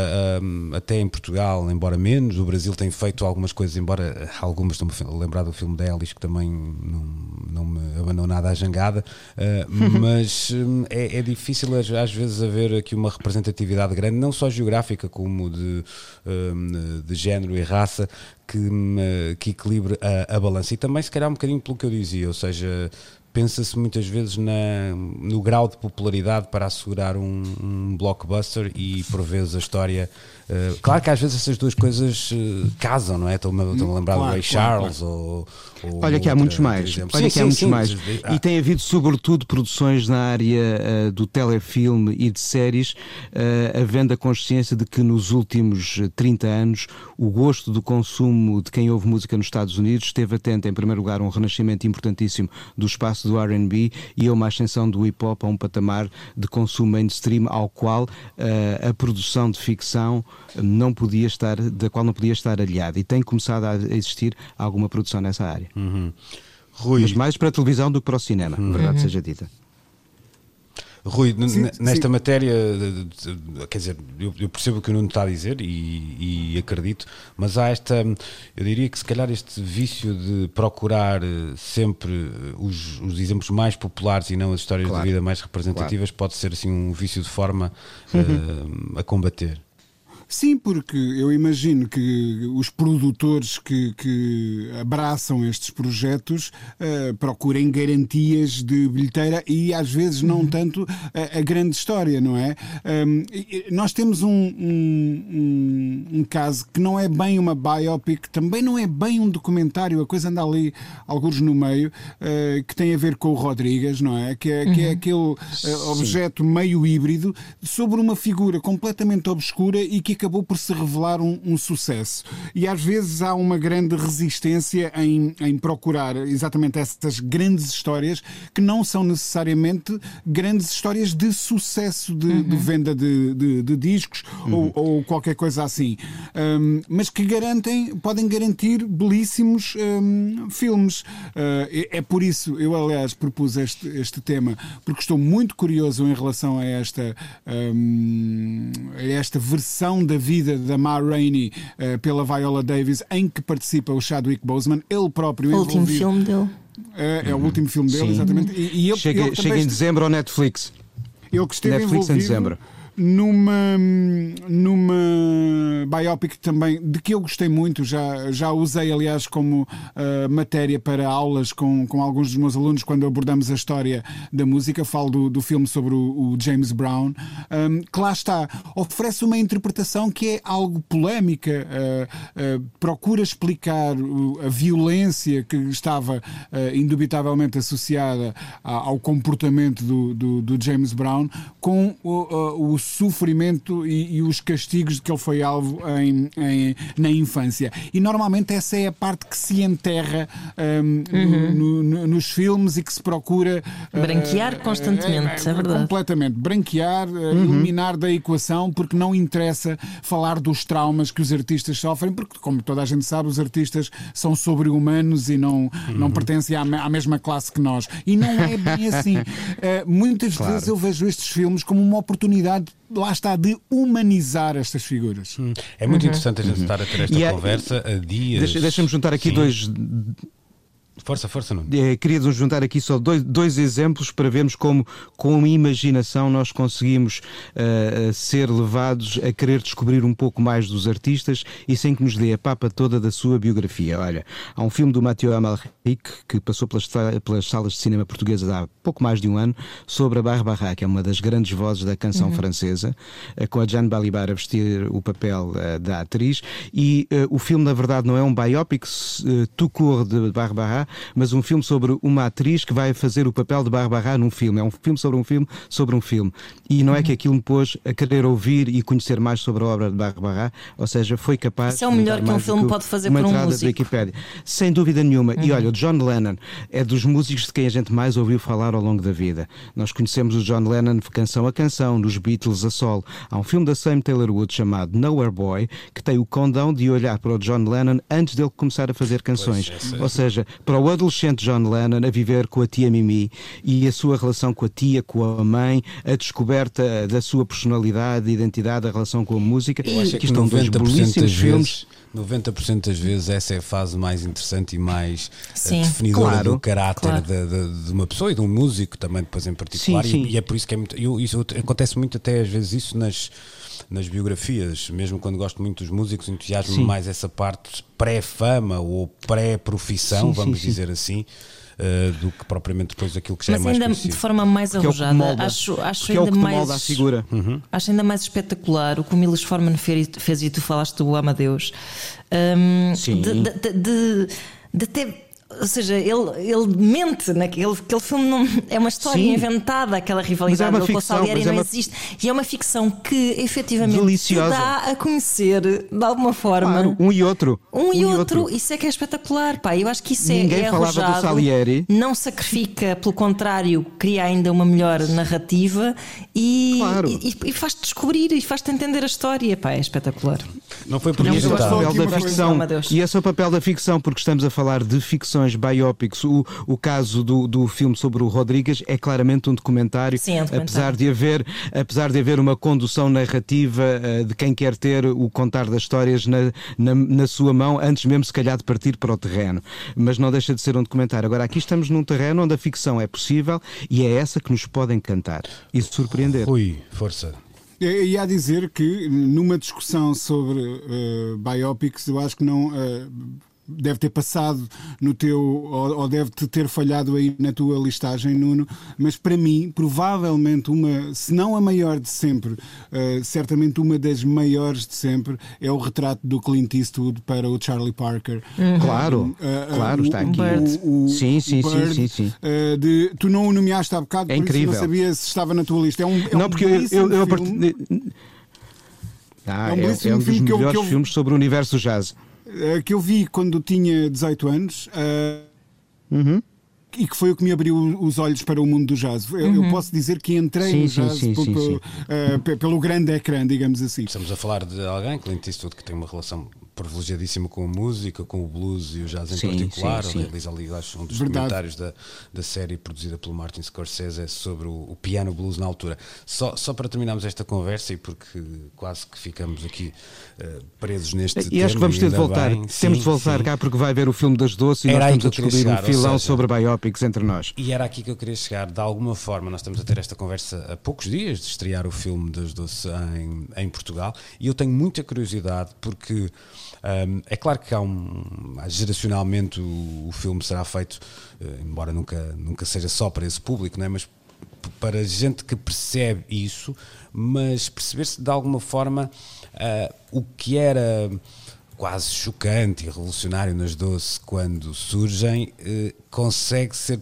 até em Portugal, embora menos, o Brasil tem feito algumas coisas, embora algumas, estou-me a lembrar do filme de Ellis, que também não, não me abandonou nada à jangada, ah, mas hum, é, é, difícil às vezes haver aqui uma representatividade grande, não só geográfica, como de, hum, de género e raça, que, que equilibre a, a balança. E também, se calhar, um bocadinho pelo que eu dizia, ou seja, pensa-se muitas vezes na, no grau de popularidade para assegurar um, um blockbuster e por vezes a história Uh, claro que às vezes essas duas coisas uh, casam, não é? Estou-me a lembrar claro, do Ray Charles claro. Ou, Olha que há muitos mais. Olha sim, que há sim, muitos sim, mais. Ah. E tem havido sobretudo produções na área uh, do telefilme e de séries, havendo a consciência de que nos últimos 30 anos o gosto do consumo de quem ouve música nos Estados Unidos esteve atento, em primeiro lugar, a um renascimento importantíssimo do espaço do R&B e a uma ascensão do hip-hop a um patamar de consumo mainstream ao qual a produção de ficção não podia estar, da qual não podia estar aliado e tem começado a existir alguma produção nessa área. Uhum. Rui... Mas mais para a televisão do que para o cinema, uhum. verdade seja dita. Rui, sim, nesta sim. matéria, quer dizer, eu, percebo o que o Nuno está a dizer e, e, acredito, mas há esta, eu diria que se calhar este vício de procurar eh, sempre eh, os, os exemplos mais populares e não as histórias claro. de vida mais representativas claro. pode ser assim um vício de forma uhum. uh, a combater. Sim, porque eu imagino que os produtores que, que abraçam estes projetos uh, procurem garantias de bilheteira e às vezes não uhum. tanto a, a, grande história, não é? Um, nós temos um, um, um, caso que não é bem uma biopic, também não é bem um documentário, a coisa anda ali alguns no meio, uh, que tem a ver com o Rodrigues, não é? Que é, uhum. que é uhum. aquele uh, objeto meio híbrido sobre uma figura completamente obscura e que acabou por se revelar um, um sucesso. E às vezes há uma grande resistência em, em procurar exatamente essas grandes histórias que não são necessariamente grandes histórias de sucesso de, uhum. de venda de, de, de discos uhum. ou, ou, qualquer coisa assim, um, mas que garantem, podem garantir belíssimos um, filmes. Uh, é, por isso, eu aliás propus este, este tema, porque estou muito curioso em relação a esta, um, a esta versão da vida da Ma Rainey uh, pela Viola Davis, em que participa o Chadwick Boseman, ele próprio. O último filme dele. É, é, o último filme dele, Sim. exatamente. E, e ele, chega, ele chega em dezembro ao Netflix. Ele que esteve Netflix envolvido, em dezembro numa, numa biopic também de que eu gostei muito, já, já usei aliás como uh, matéria para aulas com, com alguns dos meus alunos quando abordamos a história da música. Falo do, do filme sobre o, o James Brown, um, que lá está, oferece uma interpretação que é algo polémica, uh, uh, procura explicar a violência que estava indubitavelmente associada ao comportamento do, do, do James Brown com o, o sofrimento e, e, os castigos de que ele foi alvo em, em, na infância. E normalmente essa é a parte que se enterra um, uhum. no, no, nos filmes e que se procura uh, branquear uh, constantemente, uh, é verdade. Completamente, branquear, uh, uhum. eliminar da equação, porque não interessa falar dos traumas que os artistas sofrem, porque, como toda a gente sabe, os artistas são sobre-humanos e não, uhum. não pertencem à, à, mesma classe que nós. E não é bem assim. Uh, muitas claro. vezes eu vejo estes filmes como uma oportunidade lá está, de humanizar estas figuras. Hum. É muito uhum. interessante a gente uhum. estar a ter esta é- conversa a dias. Deixa-me juntar aqui Sim. dois Força, força, não. É, queria juntar aqui só dois, dois exemplos para vermos como, com imaginação, nós conseguimos uh, ser levados a querer descobrir um pouco mais dos artistas e sem que nos dê a papa toda da sua biografia. Olha, há um filme do Mathieu Amalric que passou pelas, pelas salas de cinema portuguesas há pouco mais de um ano sobre a Barbara, que é uma das grandes vozes da canção uhum. francesa, uh, com a Jeanne Balibar a vestir o papel uh, da atriz. E o filme, na verdade, não é um biopic uh, tout court de Barbara, mas um filme sobre uma atriz que vai fazer o papel de Barbara num filme. É um filme sobre um filme sobre um filme. E não é que aquilo me pôs a querer ouvir e conhecer mais sobre a obra de Barbara, ou seja, foi capaz. Isso é o melhor que um filme pode fazer uma para um músico. Wikipedia. Sem dúvida nenhuma. Uhum. E olha, o John Lennon é dos músicos de quem a gente mais ouviu falar ao longo da vida. Nós conhecemos o John Lennon canção a canção, nos Beatles a solo. Há um filme da Sam Taylor Wood chamado Nowhere Boy que tem o condão de olhar para o John Lennon antes dele começar a fazer canções. Pois, ou seja, para o adolescente John Lennon a viver com a tia Mimi e a sua relação com a tia, com a mãe, a descoberta da sua personalidade, identidade, a relação com a música. Eu acho que, que estão dois belíssimos filmes. 90% das vezes essa é a fase mais interessante e mais eh, sim, definidora claro, do caráter claro. de, de, de, uma pessoa e de um músico também depois em particular sim, sim. E, e, é por isso que é muito, eu, isso acontece muito até às vezes isso nas nas biografias, mesmo quando gosto muito dos músicos, entusiasmo mais essa parte pré-fama ou pré-profissão, vamos sim, dizer assim. Uh, do que propriamente depois aquilo que já Mas é mais ainda conhecido. de forma mais é arrojada, molda, acho, acho ainda é mais a figura. Uhum. Acho ainda mais espetacular o que o Milos Forman fez, fez e tu falaste do Amadeus. Um, Sim. de, de, de, de ter ou seja, ele, ele mente naquele aquele filme não, é uma história Sim. inventada, aquela rivalidade é com o Salieri não é uma... existe. E é uma ficção que efetivamente Deliciosa. dá a conhecer de alguma forma. Claro, um e outro. Um, um e outro. outro. Isso é que é espetacular, pá. Eu acho que isso é, Ninguém é, é falava arrojado, do Salieri. Não sacrifica, pelo contrário, cria ainda uma melhor narrativa e, claro. e, e faz-te descobrir e faz-te entender a história, pá. É espetacular. Não foi por isso. É o papel da ficção. E é o papel da ficção, porque estamos a falar de ficções biopics. O, o caso do, do filme sobre o Rodrigues é claramente um documentário, Sim, é um documentário. apesar de haver apesar de haver uma condução narrativa uh, de quem quer ter o contar das histórias na, na, na, sua mão, antes mesmo se calhar de partir para o terreno. Mas não deixa de ser um documentário. Agora, aqui estamos num terreno onde a ficção é possível e é essa que nos pode encantar e surpreender. Rui, força. E a dizer que numa discussão sobre uh, biopics, eu acho que não. Uh, deve ter passado no teu, ou, ou deve-te ter falhado aí na tua listagem, Nuno, mas para mim, provavelmente uma, se não a maior de sempre, uh, certamente uma das maiores de sempre, é o retrato do Clint Eastwood para o Charlie Parker. Uhum. Claro, uh, claro, está aqui. O, o, sim, sim, Bird, sim, sim, sim. de, tu não o nomeaste há bocado, é por incrível. isso não sabia se estava na tua lista. É um, é não, um porque eu, eu, eu Ah, é um é, é um filme que eu, que eu, filmes sobre o universo jazz. Uh, que eu vi quando tinha 18 anos. Uh, uhum e que foi o que me abriu os olhos para o mundo do jazz. Eu, uhum. eu posso dizer que entrei sim, no jazz sim, sim, uh, pelo grande ecrã, digamos assim. Estamos a falar de alguém, Clint Eastwood, que tem uma relação privilegiadíssima com a música, com o blues e o jazz em sim, particular. Sim, sim. Realiza ali, acho, um dos Verdade. documentários da, da série produzida pelo Martin Scorsese sobre o, o, piano blues na altura. Só, só para terminarmos esta conversa e porque quase que ficamos aqui uh, presos neste E acho que vamos ter de voltar. Bem. Temos de voltar cá porque vai ver o filme das doces e era nós estamos a descobrir chegar, um filão seja, sobre biopics entre nós. E era aqui que eu queria chegar. De alguma forma, nós estamos a ter esta conversa há poucos dias de estrear o filme das doces em, em Portugal e eu tenho muita curiosidade porque um, é claro que há um. Geracionalmente o, o filme será feito, uh, embora nunca, nunca seja só para esse público, não é? mas para gente que percebe isso, mas perceber-se de alguma forma uh, o que era quase chocante e revolucionário nas doce quando surgem, uh, consegue ser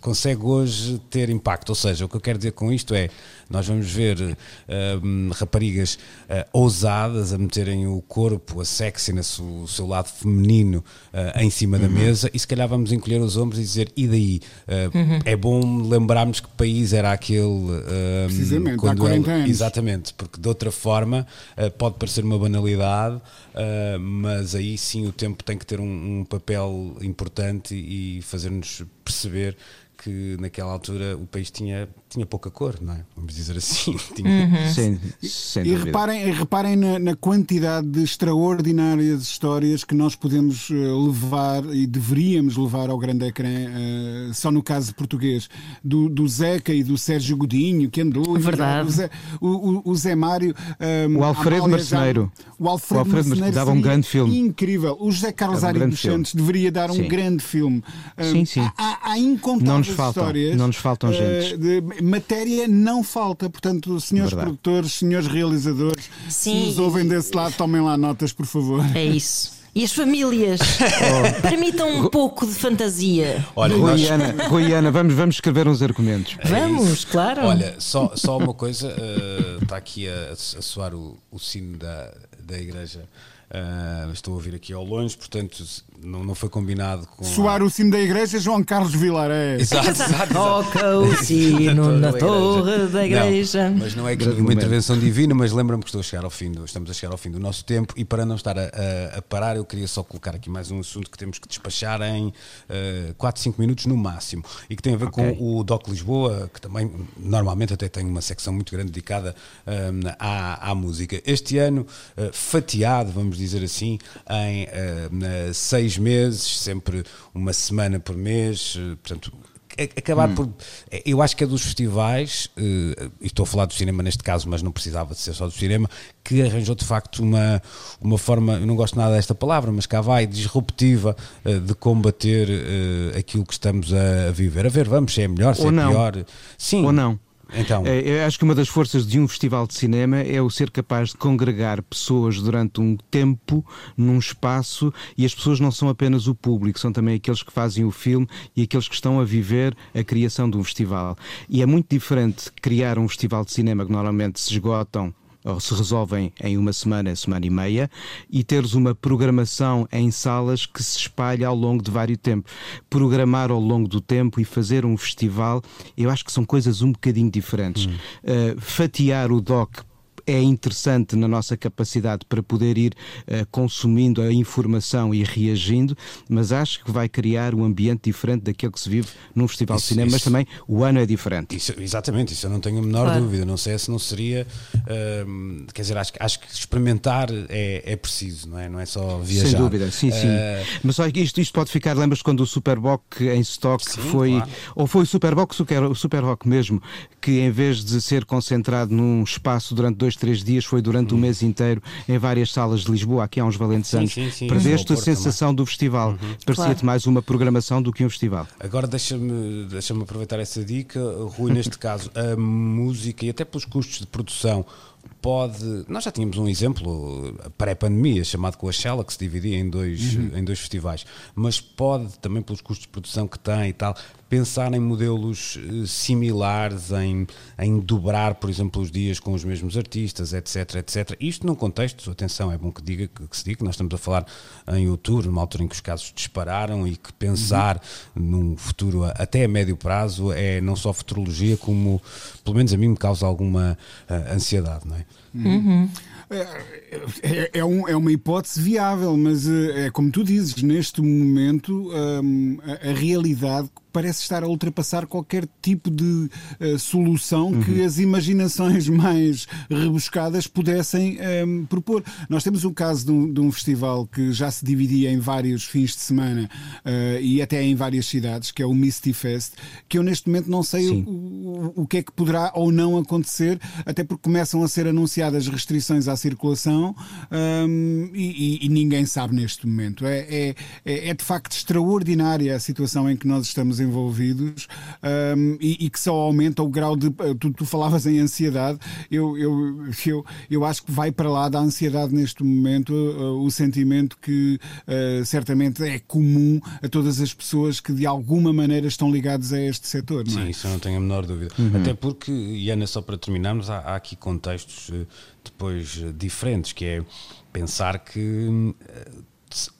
consegue hoje ter impacto. Ou seja, o que eu quero dizer com isto é nós vamos ver uh, raparigas uh, ousadas a meterem o corpo, a sexiness, o seu lado feminino uh, em cima uhum. da mesa e se calhar vamos encolher os ombros e dizer e daí? Uhum. É bom lembrarmos que país era aquele Precisamente, há 40 anos. Exatamente, porque de outra forma pode parecer uma banalidade, mas aí sim o tempo tem que ter um, um papel importante e fazer-nos perceber que naquela altura o país tinha, tinha pouca cor, não é? Vamos dizer assim. Tinha... Uhum. Sem, sem e reparem, reparem na, na, quantidade de extraordinárias histórias que nós podemos eh, levar e deveríamos levar ao grande ecrã, uh, só no caso português, do, do Zeca e do Sérgio Godinho, que andou. Verdade. O Zé, o, o Zé Mário. Um, ehm, o Alfredo Marceneiro. O Alfredo, o Alfredo Marceneiro dava um grande filme. Incrível. O José Carlos um Ari dos Santos deveria dar um sim. grande filme. Um, sim, ehm, sim. Há, há incontáveis faltam, histórias. Não nos faltam uh, gente. De, matéria não falta. Portanto, senhores Verdade. produtores, senhores realizadores, Sim. se nos ouvem desse lado, tomem lá notas, por favor. É isso. E as famílias oh. permitam um pouco de fantasia. Olha, Rui, nós... Ana, Rui Ana, vamos, vamos escrever uns argumentos. É vamos, isso. claro. Olha, só, só uma coisa, uh, está aqui a, a soar o, o sino da, da igreja. Uh, estou a ouvir aqui ao longe, portanto não, não foi combinado com. Soar a... o sino da igreja, João Carlos Vilaré. Exato, exato. Toca o sino na torre da igreja. Não, mas não é que nenhuma intervenção divina, mas lembra-me que estou a chegar ao fim do, estamos a chegar ao fim do nosso tempo e para não estar a, a, a parar, eu queria só colocar aqui mais um assunto que temos que despachar em uh, 4, 5 minutos no máximo e que tem a ver okay. com o DOC Lisboa, que também normalmente até tem uma secção muito grande dedicada um, à, à música. Este ano, uh, fatiado, vamos dizer assim, em uh, seis meses, sempre uma semana por mês, eh, portanto acabar hum. por. Eh, eu acho que é dos festivais, e estou a falar do cinema neste caso, mas não precisava de ser só do cinema, que arranjou de facto uma, uma forma, eu não gosto nada desta palavra, mas cá vai, disruptiva de combater aquilo que estamos a viver. A ver, vamos, se é melhor, se Ou é não. pior. Sim. Ou não. Então. É, acho que uma das forças de um festival de cinema é o ser capaz de congregar pessoas durante um tempo num espaço e as pessoas não são apenas o público, são também aqueles que fazem o filme e aqueles que estão a viver a criação de um festival. E é muito diferente criar um festival de cinema que normalmente se esgotam ou se resolvem em uma semana, semana e meia, e teres uma programação em salas que se espalha ao longo de vários tempos. Programar ao longo do tempo e fazer um festival, eu acho que são coisas um bocadinho diferentes. Hum. Uh, fatiar o DOC é interessante na nossa capacidade para poder ir uh, consumindo a informação e reagindo, mas acho que vai criar um ambiente diferente daquele que se vive num festival isso, de cinema, isso, mas também o ano é diferente. Isso, exatamente, isso eu não tenho a menor claro. dúvida. Não sei se não seria. Uh, quer dizer, acho, acho que experimentar é, é preciso, não é? Não é só viajar. Sem dúvida, sim, sim. Uh, mas só isto, isto pode ficar, lembras quando o Superboc em stock sim, foi. Claro. Ou foi o Superboc, o Superrock mesmo, que em vez de ser concentrado num espaço durante dois dois, três dias, foi durante o um mês inteiro em várias salas de Lisboa, aqui há uns valentes sim, anos. Sim, sim, Perdeste a sensação também. do festival. Uhum. Parecia-te claro. mais uma programação do que um festival. Agora deixa-me deixa aproveitar essa dica, Rui, neste caso, a música e até pelos custos de produção pode. Nós já tínhamos um exemplo pré-pandemia, chamado Coachella, que se dividia em dois, uhum. em dois festivais, mas pode também, pelos custos de produção que tem e tal, pensar em modelos eh, similares, em, em dobrar, por exemplo, os dias com os mesmos artistas, etc, etc. Isto num contexto, atenção, é bom que, diga, que, que se diga que nós estamos a falar em outubro, numa altura em que os casos dispararam e que pensar uhum. num futuro até a médio prazo é não só futurologia, como, pelo menos a mim, me causa alguma uh, ansiedade, não é? Uhum. É, é, um, é, uma hipótese viável, mas eh, é como tu dizes, neste momento um, a, a realidade parece estar a ultrapassar qualquer tipo de uh, solução uhum. que as imaginações mais rebuscadas pudessem um, ehm, propor. Nós temos um caso de um, de um, festival que já se dividia em vários fins de semana uh, e até em várias cidades, que é o Misty Fest, que eu neste momento não sei o, o, o, que é que poderá ou não acontecer, até porque começam a ser anunciadas restrições à circulação um, ehm, e, e, e, ninguém sabe neste momento. É, é, é, é de facto extraordinária a situação em que nós estamos envolvidos um, e, e, que só aumenta o grau de. Tu, tu falavas em ansiedade, eu, eu, eu, eu acho que vai para lá da ansiedade neste momento uh, o sentimento que uh, certamente é comum a todas as pessoas que de alguma maneira estão ligadas a este setor. Sim, é? isso eu não tenho a menor dúvida. Uhum. Até porque, e Ana, só para terminarmos, há, há aqui contextos depois diferentes, que é pensar que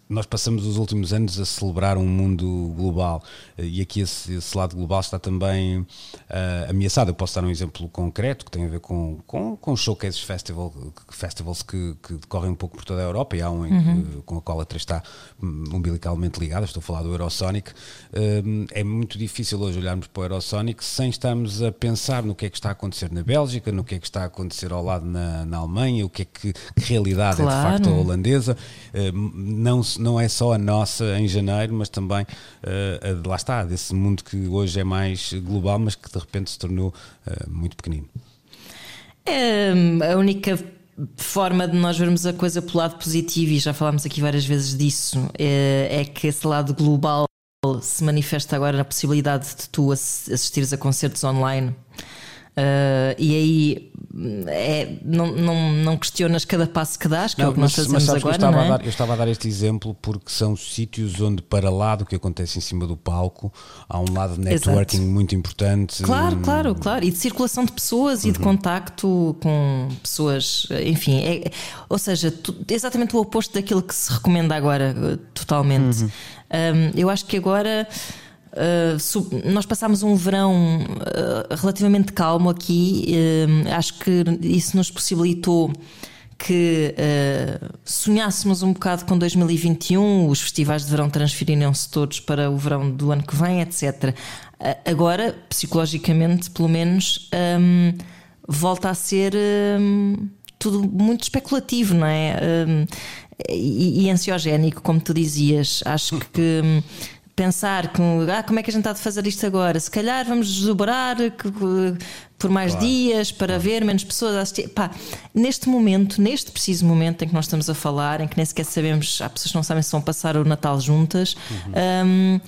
nós passamos os últimos anos a celebrar um mundo global e aqui esse, esse lado global está também uh, ameaçado. Eu posso dar um exemplo concreto que tem a ver com, com, com showcases festival, festivals que, que decorrem um pouco por toda a Europa e há um uhum. que, com a qual a 3 está umbilicalmente ligada. Estou a falar do Eurosonic. Uh, é muito difícil hoje olharmos para o Eurosonic sem estarmos a pensar no que é que está a acontecer na Bélgica, no que é que está a acontecer ao lado na, na Alemanha, o que é que, que realidade claro. é de facto a holandesa. Uh, não se não é só a nossa em janeiro, mas também uh, lá está, desse mundo que hoje é mais global, mas que de repente se tornou uh, muito pequenino. É, a única forma de nós vermos a coisa pelo lado positivo, e já falámos aqui várias vezes disso, é, é que esse lado global se manifesta agora na possibilidade de tu assistires a concertos online Uh, e aí é, não, não, não questionas cada passo que dás, que não, é o que nós fazemos agora. Eu estava, é? a dar, eu estava a dar este exemplo porque são sítios onde, para lá do que acontece em cima do palco, há um lado de networking Exato. muito importante. Claro, claro, claro. E de circulação de pessoas uhum. e de uhum. contacto com pessoas, enfim. É, ou seja, tu, exatamente o oposto daquilo que se recomenda agora, totalmente. Uhum. Um, eu acho que agora. Uh, nós passámos um verão uh, relativamente calmo aqui. Uh, acho que isso nos possibilitou que sonhássemos um bocado com 2021, os festivais de verão transferiram-se todos para o verão do ano que vem, etc. agora, psicologicamente, pelo menos, um, volta a ser um, tudo muito especulativo, não é? Um, e, e ansiogénico, como tu dizias. Acho que pensar que, ah, como é que a gente está a fazer isto agora? Se calhar vamos desdobrar por mais claro. dias para claro. ver menos pessoas a assistir. Pá, neste momento, neste preciso momento em que nós estamos a falar, em que nem sequer sabemos, há pessoas que não sabem se vão passar o Natal juntas. Uhum. Um,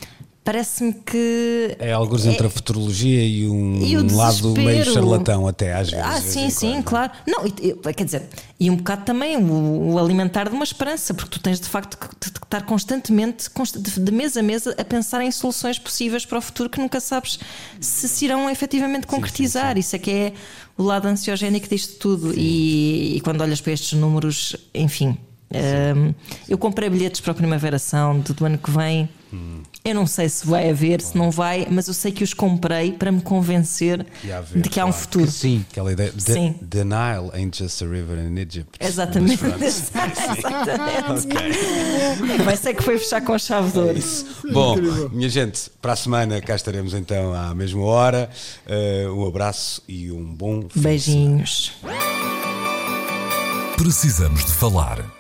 parece-me que. É algo é, entre a futurologia e um e lado meio charlatão, até às vezes. Ah, sim, sim, quando. claro. Não, quer dizer, e um bocado também o, o, alimentar de uma esperança, porque tu tens de facto que, estar constantemente, de mês a mês, a pensar em soluções possíveis para o futuro que nunca sabes se se irão efetivamente concretizar. Sim, sim, sim. Isso é que é o lado ansiogénico disto tudo. E, e quando olhas para estes números, enfim. Um, eu comprei bilhetes para a Primavera Sound do ano que vem. Hum. Eu não sei se vai haver, se não vai, mas eu sei que os comprei para me convencer haver, de que há um futuro. Que sim, aquela ideia. de sim. The Nile ain't just a river in Egypt. Exatamente. Exatamente. okay. Vai ser que foi fechar com a chave de ouro. É Bom, minha gente, para a semana cá estaremos então à mesma hora. Uh, um abraço e um bom Beijinhos. Precisamos de falar